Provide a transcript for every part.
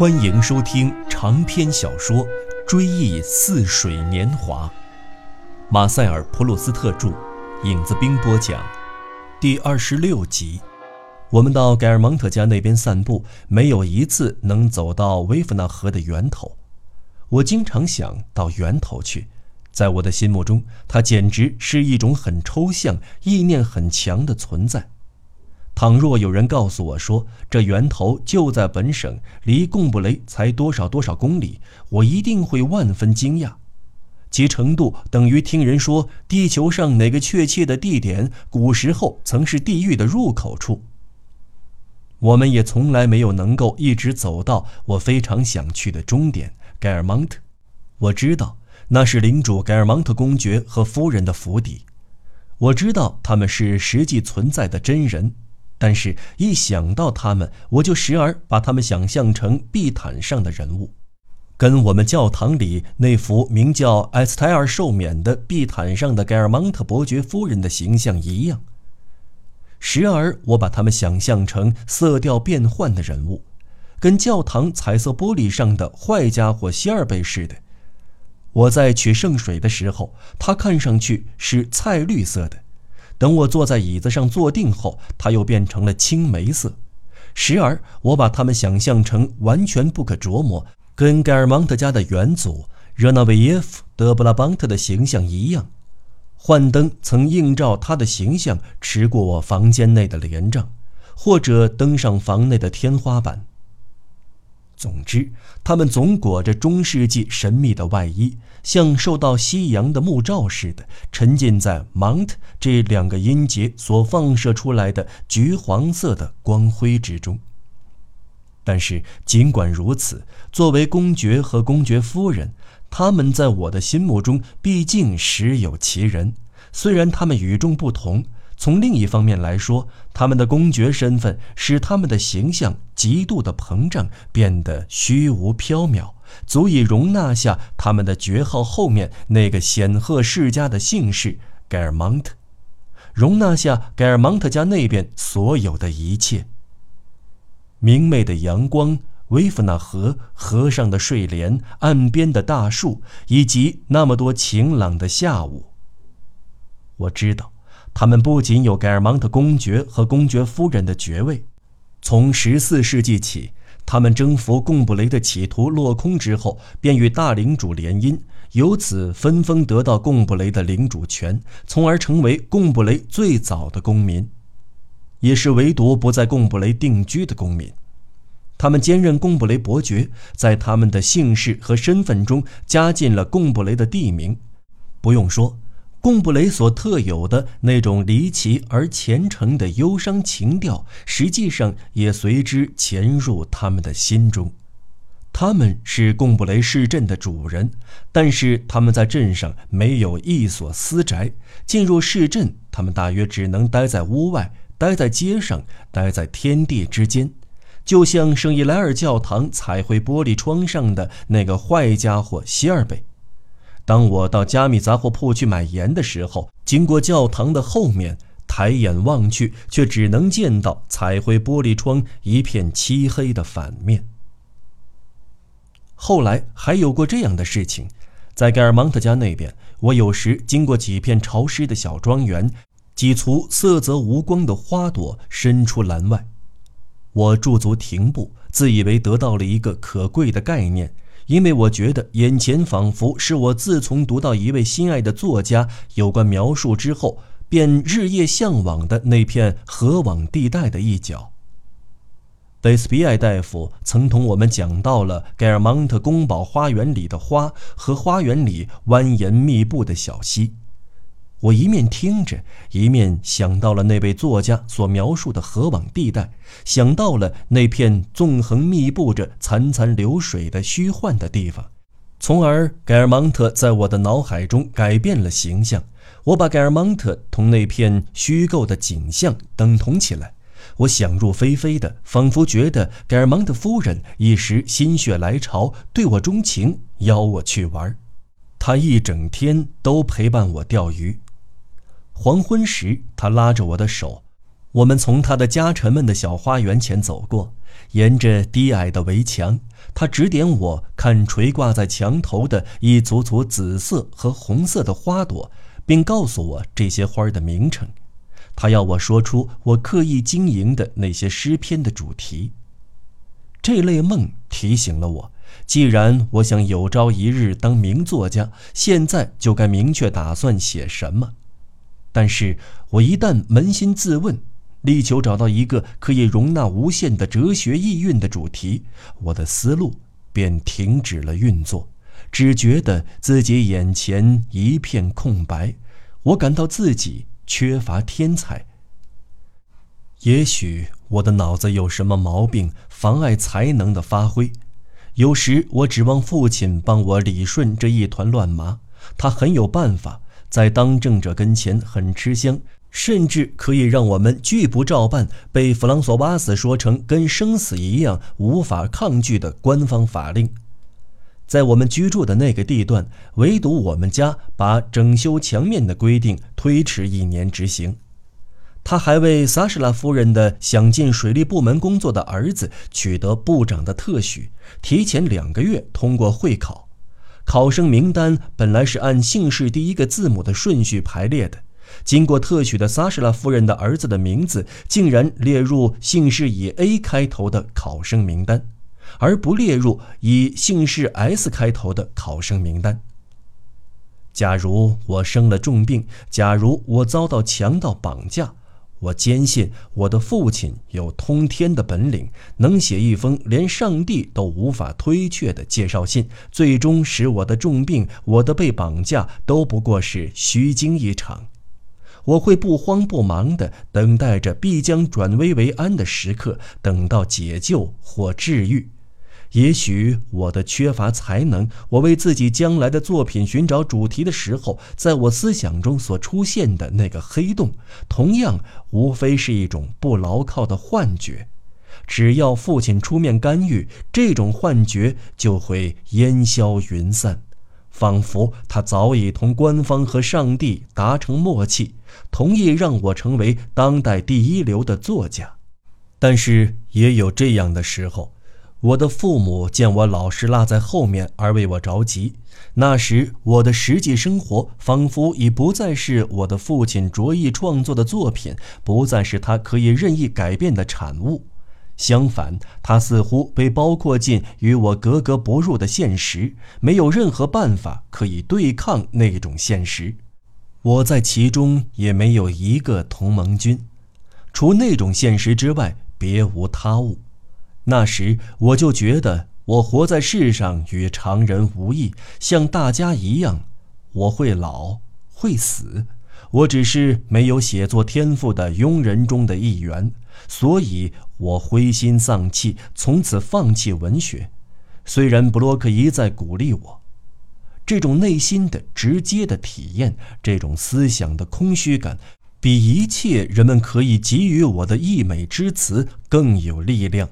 欢迎收听长篇小说《追忆似水年华》，马塞尔·普鲁斯特著，影子兵播讲，第二十六集。我们到盖尔蒙特家那边散步，没有一次能走到威弗纳河的源头。我经常想到源头去，在我的心目中，它简直是一种很抽象、意念很强的存在。倘若有人告诉我说这源头就在本省，离贡布雷才多少多少公里，我一定会万分惊讶。其程度等于听人说地球上哪个确切的地点古时候曾是地狱的入口处。我们也从来没有能够一直走到我非常想去的终点盖尔蒙特。我知道那是领主盖尔蒙特公爵和夫人的府邸，我知道他们是实际存在的真人。但是，一想到他们，我就时而把他们想象成地毯上的人物，跟我们教堂里那幅名叫埃斯泰尔寿冕的地毯上的盖尔蒙特伯爵夫人的形象一样。时而，我把他们想象成色调变幻的人物，跟教堂彩色玻璃上的坏家伙希尔贝似的。我在取圣水的时候，它看上去是菜绿色的。等我坐在椅子上坐定后，它又变成了青梅色。时而，我把它们想象成完全不可琢磨，跟盖尔蒙特家的元祖热那维耶夫·德布拉邦特的形象一样。幻灯曾映照他的形象，驰过我房间内的帘帐，或者登上房内的天花板。总之，他们总裹着中世纪神秘的外衣，像受到夕阳的幕照似的，沉浸在 Mount 这两个音节所放射出来的橘黄色的光辉之中。但是，尽管如此，作为公爵和公爵夫人，他们在我的心目中毕竟实有其人，虽然他们与众不同。从另一方面来说，他们的公爵身份使他们的形象极度的膨胀，变得虚无缥缈，足以容纳下他们的爵号后面那个显赫世家的姓氏盖尔蒙特，容纳下盖尔蒙特家那边所有的一切。明媚的阳光，威夫纳河河上的睡莲，岸边的大树，以及那么多晴朗的下午。我知道。他们不仅有盖尔蒙特公爵和公爵夫人的爵位，从十四世纪起，他们征服贡布雷的企图落空之后，便与大领主联姻，由此分封得到贡布雷的领主权，从而成为贡布雷最早的公民，也是唯独不在贡布雷定居的公民。他们兼任贡布雷伯爵，在他们的姓氏和身份中加进了贡布雷的地名。不用说。贡布雷所特有的那种离奇而虔诚的忧伤情调，实际上也随之潜入他们的心中。他们是贡布雷市镇的主人，但是他们在镇上没有一所私宅。进入市镇，他们大约只能待在屋外，待在街上，待在天地之间，就像圣伊莱尔教堂彩绘玻璃窗上的那个坏家伙希尔贝。当我到加密杂货铺去买盐的时候，经过教堂的后面，抬眼望去，却只能见到彩绘玻璃窗一片漆黑的反面。后来还有过这样的事情，在盖尔芒特家那边，我有时经过几片潮湿的小庄园，几簇色泽无光的花朵伸出栏外，我驻足停步，自以为得到了一个可贵的概念。因为我觉得眼前仿佛是我自从读到一位心爱的作家有关描述之后，便日夜向往的那片河网地带的一角。贝斯比埃大夫曾同我们讲到了盖尔蒙特宫堡花园里的花和花园里蜿蜒密布的小溪。我一面听着，一面想到了那位作家所描述的河网地带，想到了那片纵横密布着潺潺流水的虚幻的地方，从而盖尔蒙特在我的脑海中改变了形象。我把盖尔蒙特同那片虚构的景象等同起来，我想入非非的，仿佛觉得盖尔蒙特夫人一时心血来潮，对我钟情，邀我去玩。她一整天都陪伴我钓鱼。黄昏时，他拉着我的手，我们从他的家臣们的小花园前走过。沿着低矮的围墙，他指点我看垂挂在墙头的一组组紫色和红色的花朵，并告诉我这些花儿的名称。他要我说出我刻意经营的那些诗篇的主题。这类梦提醒了我，既然我想有朝一日当名作家，现在就该明确打算写什么。但是我一旦扪心自问，力求找到一个可以容纳无限的哲学意蕴的主题，我的思路便停止了运作，只觉得自己眼前一片空白。我感到自己缺乏天才。也许我的脑子有什么毛病，妨碍才能的发挥。有时我指望父亲帮我理顺这一团乱麻，他很有办法，在当政者跟前很吃香，甚至可以让我们拒不照办被弗朗索瓦斯说成跟生死一样无法抗拒的官方法令。在我们居住的那个地段，唯独我们家把整修墙面的规定推迟一年执行。他还为萨什拉夫人的想进水利部门工作的儿子取得部长的特许，提前两个月通过会考。考生名单本来是按姓氏第一个字母的顺序排列的，经过特许的萨什拉夫人的儿子的名字竟然列入姓氏以 A 开头的考生名单，而不列入以姓氏 S 开头的考生名单。假如我生了重病，假如我遭到强盗绑架。我坚信我的父亲有通天的本领，能写一封连上帝都无法推却的介绍信，最终使我的重病、我的被绑架都不过是虚惊一场。我会不慌不忙地等待着必将转危为安的时刻，等到解救或治愈。也许我的缺乏才能，我为自己将来的作品寻找主题的时候，在我思想中所出现的那个黑洞，同样无非是一种不牢靠的幻觉。只要父亲出面干预，这种幻觉就会烟消云散，仿佛他早已同官方和上帝达成默契，同意让我成为当代第一流的作家。但是也有这样的时候。我的父母见我老是落在后面而为我着急，那时我的实际生活仿佛已不再是我的父亲着意创作的作品，不再是他可以任意改变的产物。相反，他似乎被包括进与我格格不入的现实，没有任何办法可以对抗那种现实。我在其中也没有一个同盟军，除那种现实之外，别无他物。那时我就觉得我活在世上与常人无异，像大家一样，我会老，会死，我只是没有写作天赋的庸人中的一员，所以我灰心丧气，从此放弃文学。虽然布洛克一再鼓励我，这种内心的直接的体验，这种思想的空虚感，比一切人们可以给予我的溢美之词更有力量。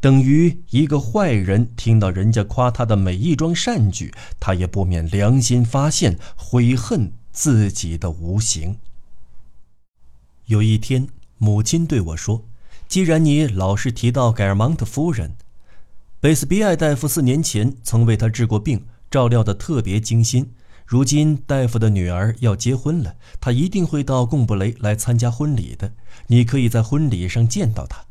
等于一个坏人听到人家夸他的每一桩善举，他也不免良心发现，悔恨自己的无形。有一天，母亲对我说：“既然你老是提到盖尔芒特夫人，贝斯比埃大夫四年前曾为她治过病，照料得特别精心。如今大夫的女儿要结婚了，他一定会到贡布雷来参加婚礼的。你可以在婚礼上见到他。”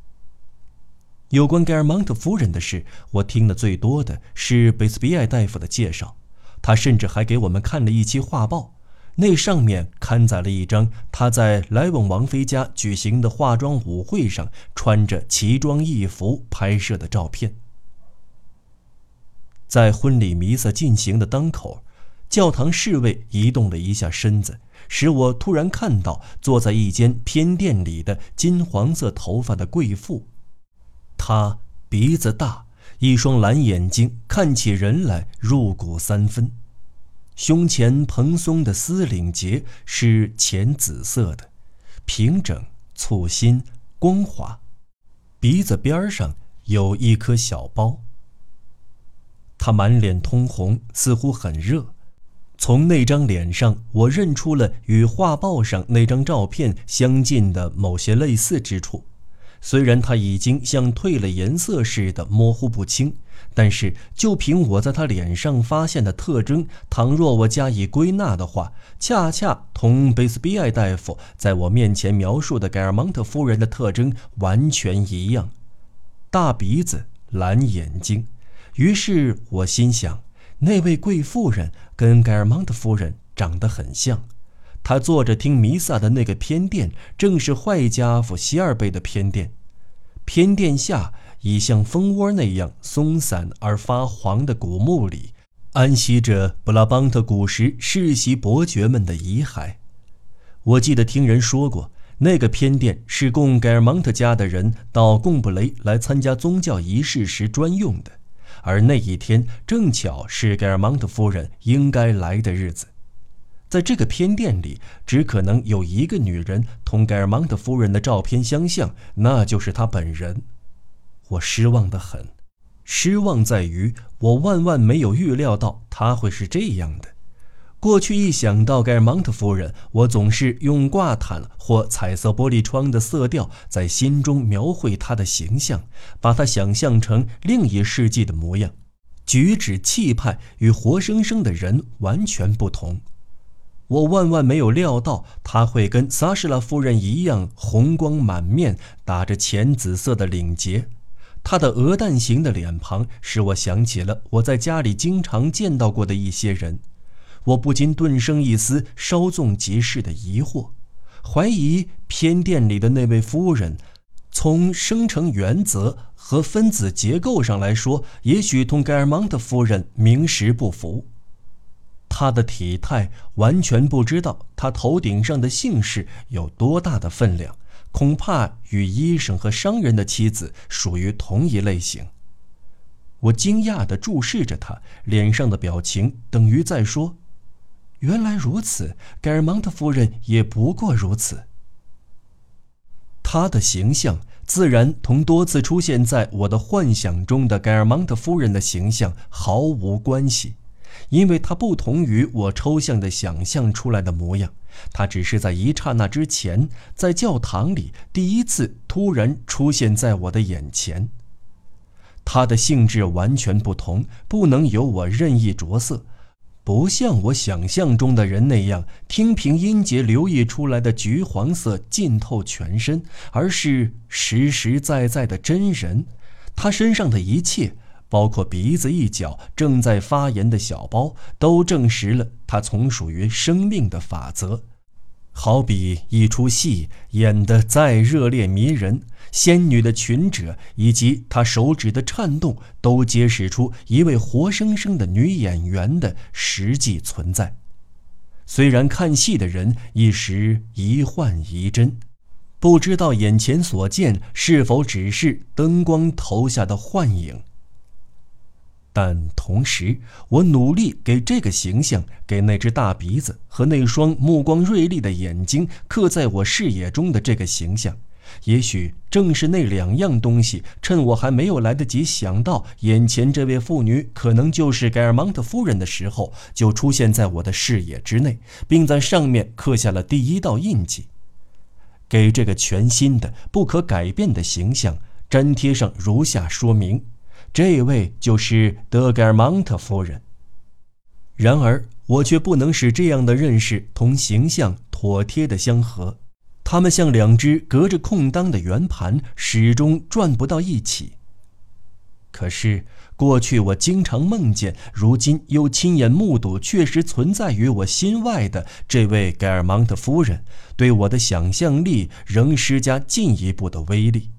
有关盖尔蒙特夫人的事，我听的最多的是贝斯比埃大夫的介绍。他甚至还给我们看了一期画报，那上面刊载了一张他在莱翁王妃家举行的化妆舞会上穿着奇装异服拍摄的照片。在婚礼弥撒进行的当口，教堂侍卫移动了一下身子，使我突然看到坐在一间偏殿里的金黄色头发的贵妇。他鼻子大，一双蓝眼睛看起人来入骨三分，胸前蓬松的丝领结是浅紫色的，平整、簇新、光滑，鼻子边上有一颗小包。他满脸通红，似乎很热。从那张脸上，我认出了与画报上那张照片相近的某些类似之处。虽然他已经像褪了颜色似的模糊不清，但是就凭我在他脸上发现的特征，倘若我加以归纳的话，恰恰同贝斯比埃大夫在我面前描述的盖尔蒙特夫人的特征完全一样：大鼻子、蓝眼睛。于是我心想，那位贵妇人跟盖尔蒙特夫人长得很像。他坐着听弥撒的那个偏殿，正是坏家伙希尔贝的偏殿。偏殿下，已像蜂窝那样松散而发黄的古墓里，安息着布拉邦特古时世袭伯爵们的遗骸。我记得听人说过，那个偏殿是供盖尔蒙特家的人到贡布雷来参加宗教仪式时专用的，而那一天正巧是盖尔蒙特夫人应该来的日子。在这个偏殿里，只可能有一个女人同盖尔蒙特夫人的照片相像，那就是她本人。我失望得很，失望在于我万万没有预料到她会是这样的。过去一想到盖尔蒙特夫人，我总是用挂毯或彩色玻璃窗的色调在心中描绘她的形象，把她想象成另一世纪的模样，举止气派与活生生的人完全不同。我万万没有料到他会跟萨什拉夫人一样红光满面，打着浅紫色的领结。他的鹅蛋形的脸庞使我想起了我在家里经常见到过的一些人。我不禁顿生一丝稍纵即逝的疑惑，怀疑偏殿里的那位夫人，从生成原则和分子结构上来说，也许同盖尔芒特夫人名实不符。他的体态完全不知道他头顶上的姓氏有多大的分量，恐怕与医生和商人的妻子属于同一类型。我惊讶地注视着他，脸上的表情等于在说：“原来如此，盖尔蒙特夫人也不过如此。”他的形象自然同多次出现在我的幻想中的盖尔蒙特夫人的形象毫无关系。因为它不同于我抽象的想象出来的模样，它只是在一刹那之前，在教堂里第一次突然出现在我的眼前。它的性质完全不同，不能由我任意着色，不像我想象中的人那样，听凭音节流溢出来的橘黄色浸透全身，而是实实在在的真人。他身上的一切。包括鼻子一角正在发炎的小包，都证实了它从属于生命的法则。好比一出戏演得再热烈迷人，仙女的裙褶以及她手指的颤动，都揭示出一位活生生的女演员的实际存在。虽然看戏的人一时疑幻疑真，不知道眼前所见是否只是灯光投下的幻影。但同时，我努力给这个形象、给那只大鼻子和那双目光锐利的眼睛刻在我视野中的这个形象，也许正是那两样东西，趁我还没有来得及想到眼前这位妇女可能就是盖尔蒙特夫人的时候，就出现在我的视野之内，并在上面刻下了第一道印记，给这个全新的、不可改变的形象粘贴上如下说明。这位就是德盖尔蒙特夫人。然而，我却不能使这样的认识同形象妥帖的相合，它们像两只隔着空当的圆盘，始终转不到一起。可是，过去我经常梦见，如今又亲眼目睹，确实存在于我心外的这位盖尔蒙特夫人，对我的想象力仍施加进一步的威力。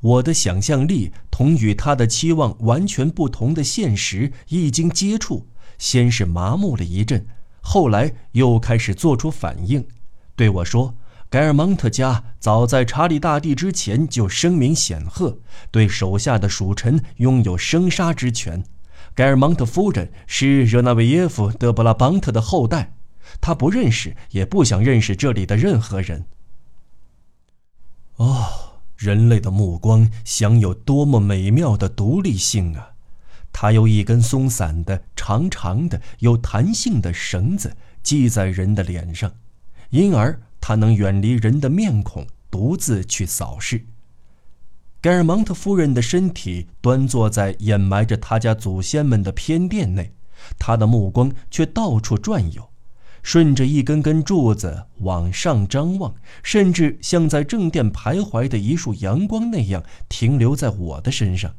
我的想象力同与他的期望完全不同的现实一经接触，先是麻木了一阵，后来又开始做出反应，对我说：“盖尔蒙特家早在查理大帝之前就声名显赫，对手下的属臣拥有生杀之权。盖尔蒙特夫人是热那维耶夫·德布拉邦特的后代，他不认识，也不想认识这里的任何人。”哦。人类的目光享有多么美妙的独立性啊！它由一根松散的、长长的、有弹性的绳子系在人的脸上，因而它能远离人的面孔，独自去扫视。盖尔芒特夫人的身体端坐在掩埋着他家祖先们的偏殿内，他的目光却到处转悠，顺着一根根柱子往上张望，甚至像在正殿徘徊的一束阳光那样停留在我的身上。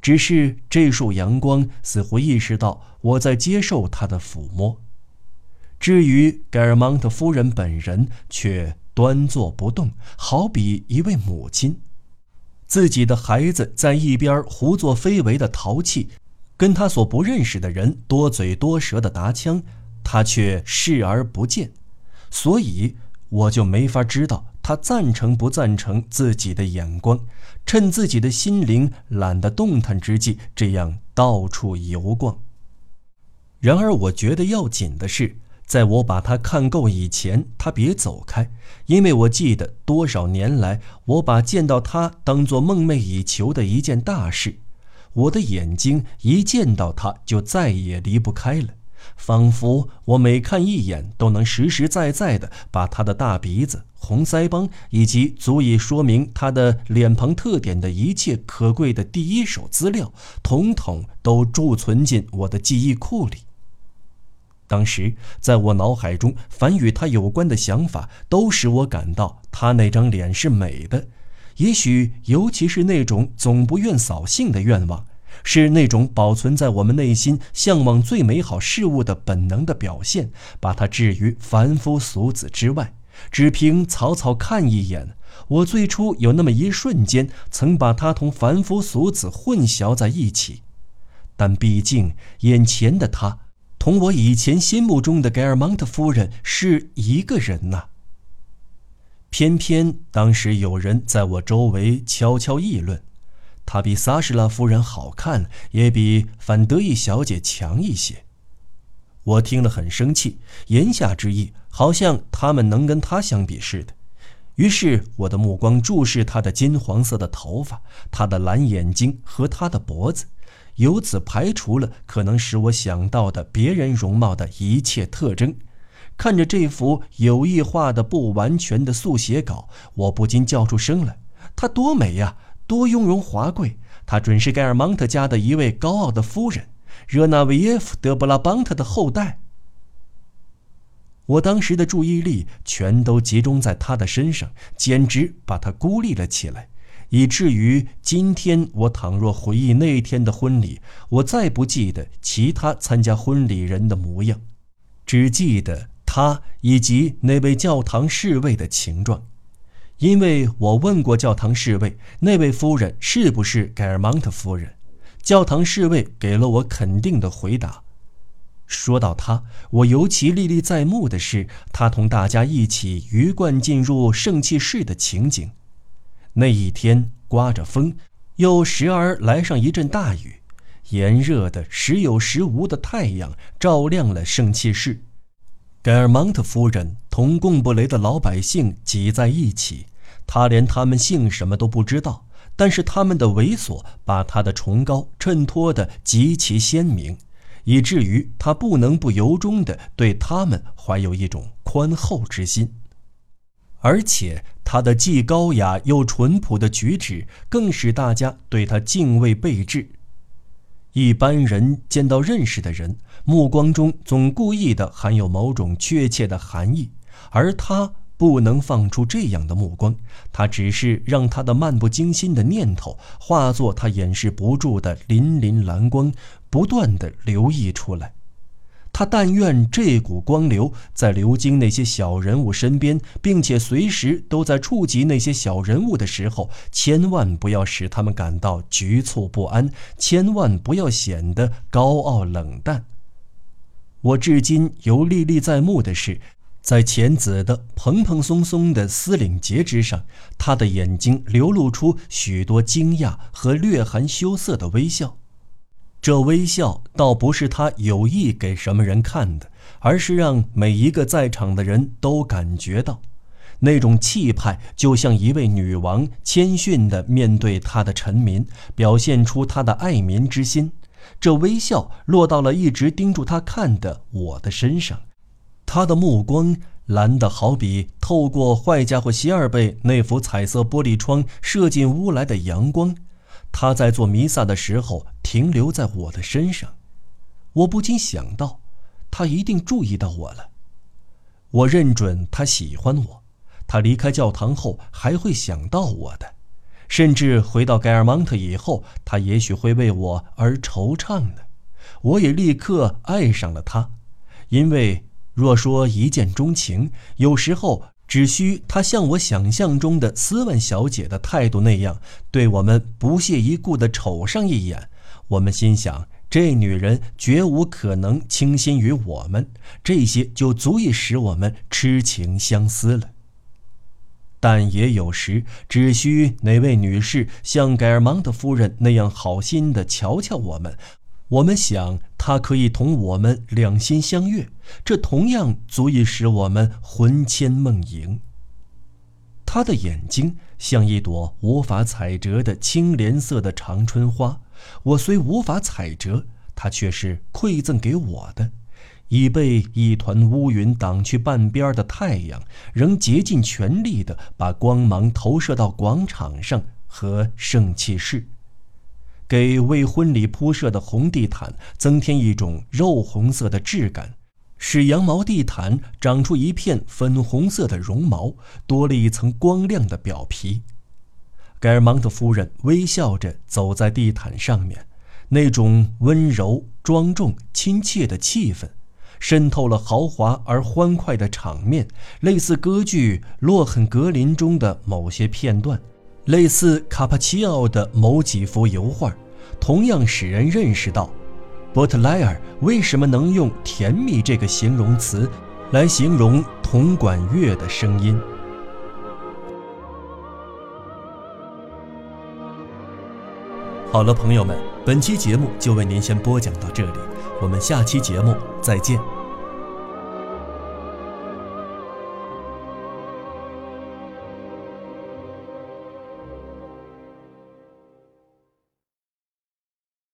只是这束阳光似乎意识到我在接受他的抚摸。至于盖尔芒特夫人本人，却端坐不动，好比一位母亲。自己的孩子在一边胡作非为的淘气，跟他所不认识的人多嘴多舌的搭腔，他却视而不见，所以我就没法知道他赞成不赞成自己的眼光，趁自己的心灵懒得动弹之际，这样到处游逛。然而，我觉得要紧的是。在我把他看够以前，他别走开，因为我记得多少年来，我把见到他当作梦寐以求的一件大事。我的眼睛一见到他就再也离不开了，仿佛我每看一眼都能实实在在地把他的大鼻子、红腮帮以及足以说明他的脸庞特点的一切可贵的第一手资料，统统都贮存进我的记忆库里。当时，在我脑海中，凡与他有关的想法，都使我感到他那张脸是美的。也许，尤其是那种总不愿扫兴的愿望，是那种保存在我们内心向往最美好事物的本能的表现，把它置于凡夫俗子之外。只凭草草看一眼，我最初有那么一瞬间，曾把他同凡夫俗子混淆在一起。但毕竟，眼前的他。同我以前心目中的盖尔芒特夫人是一个人呐。偏偏当时有人在我周围悄悄议论，她比萨什拉夫人好看，也比范德伊小姐强一些。我听了很生气，言下之意好像他们能跟她相比似的。于是我的目光注视她的金黄色的头发，她的蓝眼睛和她的脖子。由此排除了可能使我想到的别人容貌的一切特征。看着这幅有意画的不完全的速写稿，我不禁叫出声来：“她多美呀，多雍容华贵！她准是盖尔芒特家的一位高傲的夫人，热那维耶夫·德布拉邦特的后代。”我当时的注意力全都集中在她的身上，简直把她孤立了起来。以至于今天，我倘若回忆那天的婚礼，我再不记得其他参加婚礼人的模样，只记得她以及那位教堂侍卫的情状。因为我问过教堂侍卫，那位夫人是不是盖尔芒特夫人？教堂侍卫给了我肯定的回答。说到他，我尤其历历在目的是他同大家一起鱼贯进入圣器室的情景。那一天刮着风，又时而来上一阵大雨，炎热的时有时无的太阳照亮了圣器室。盖尔芒特夫人同贡布雷的老百姓挤在一起，他连他们姓什么都不知道，但是他们的猥琐把他的崇高衬托得极其鲜明，以至于他不能不由衷地对他们怀有一种宽厚之心。而且他的既高雅又淳朴的举止，更使大家对他敬畏备至。一般人见到认识的人，目光中总故意的含有某种确切的含义，而他不能放出这样的目光，他只是让他的漫不经心的念头化作他掩饰不住的粼粼蓝光，不断的流溢出来。他但愿这股光流在流经那些小人物身边，并且随时都在触及那些小人物的时候，千万不要使他们感到局促不安，千万不要显得高傲冷淡。我至今犹历历在目的是，在浅紫的蓬蓬松松的丝领结之上，他的眼睛流露出许多惊讶和略含羞涩的微笑。这微笑倒不是他有意给什么人看的，而是让每一个在场的人都感觉到，那种气派，就像一位女王谦逊地面对她的臣民，表现出她的爱民之心。这微笑落到了一直盯住他看的我的身上，他的目光蓝的好比透过坏家伙希尔贝那幅彩色玻璃窗射进屋来的阳光。他在做弥撒的时候停留在我的身上，我不禁想到，他一定注意到我了。我认准他喜欢我，他离开教堂后还会想到我的，甚至回到盖尔蒙特以后，他也许会为我而惆怅呢。我也立刻爱上了他，因为若说一见钟情，有时候。只需她像我想象中的斯万小姐的态度那样，对我们不屑一顾地瞅上一眼，我们心想这女人绝无可能倾心于我们，这些就足以使我们痴情相思了。但也有时，只需哪位女士像盖尔芒特夫人那样好心地瞧瞧我们。我们想，他可以同我们两心相悦，这同样足以使我们魂牵梦萦。他的眼睛像一朵无法采折的青莲色的长春花，我虽无法采折，它却是馈赠给我的。已被一团乌云挡去半边的太阳，仍竭尽全力地把光芒投射到广场上和圣器室。给为婚礼铺设的红地毯增添一种肉红色的质感，使羊毛地毯长出一片粉红色的绒毛，多了一层光亮的表皮。盖尔芒特夫人微笑着走在地毯上面，那种温柔、庄重、亲切的气氛，渗透了豪华而欢快的场面，类似歌剧《洛肯格林》中的某些片段。类似卡帕奇奥的某几幅油画，同样使人认识到，波特莱尔为什么能用“甜蜜”这个形容词来形容铜管乐的声音。好了，朋友们，本期节目就为您先播讲到这里，我们下期节目再见。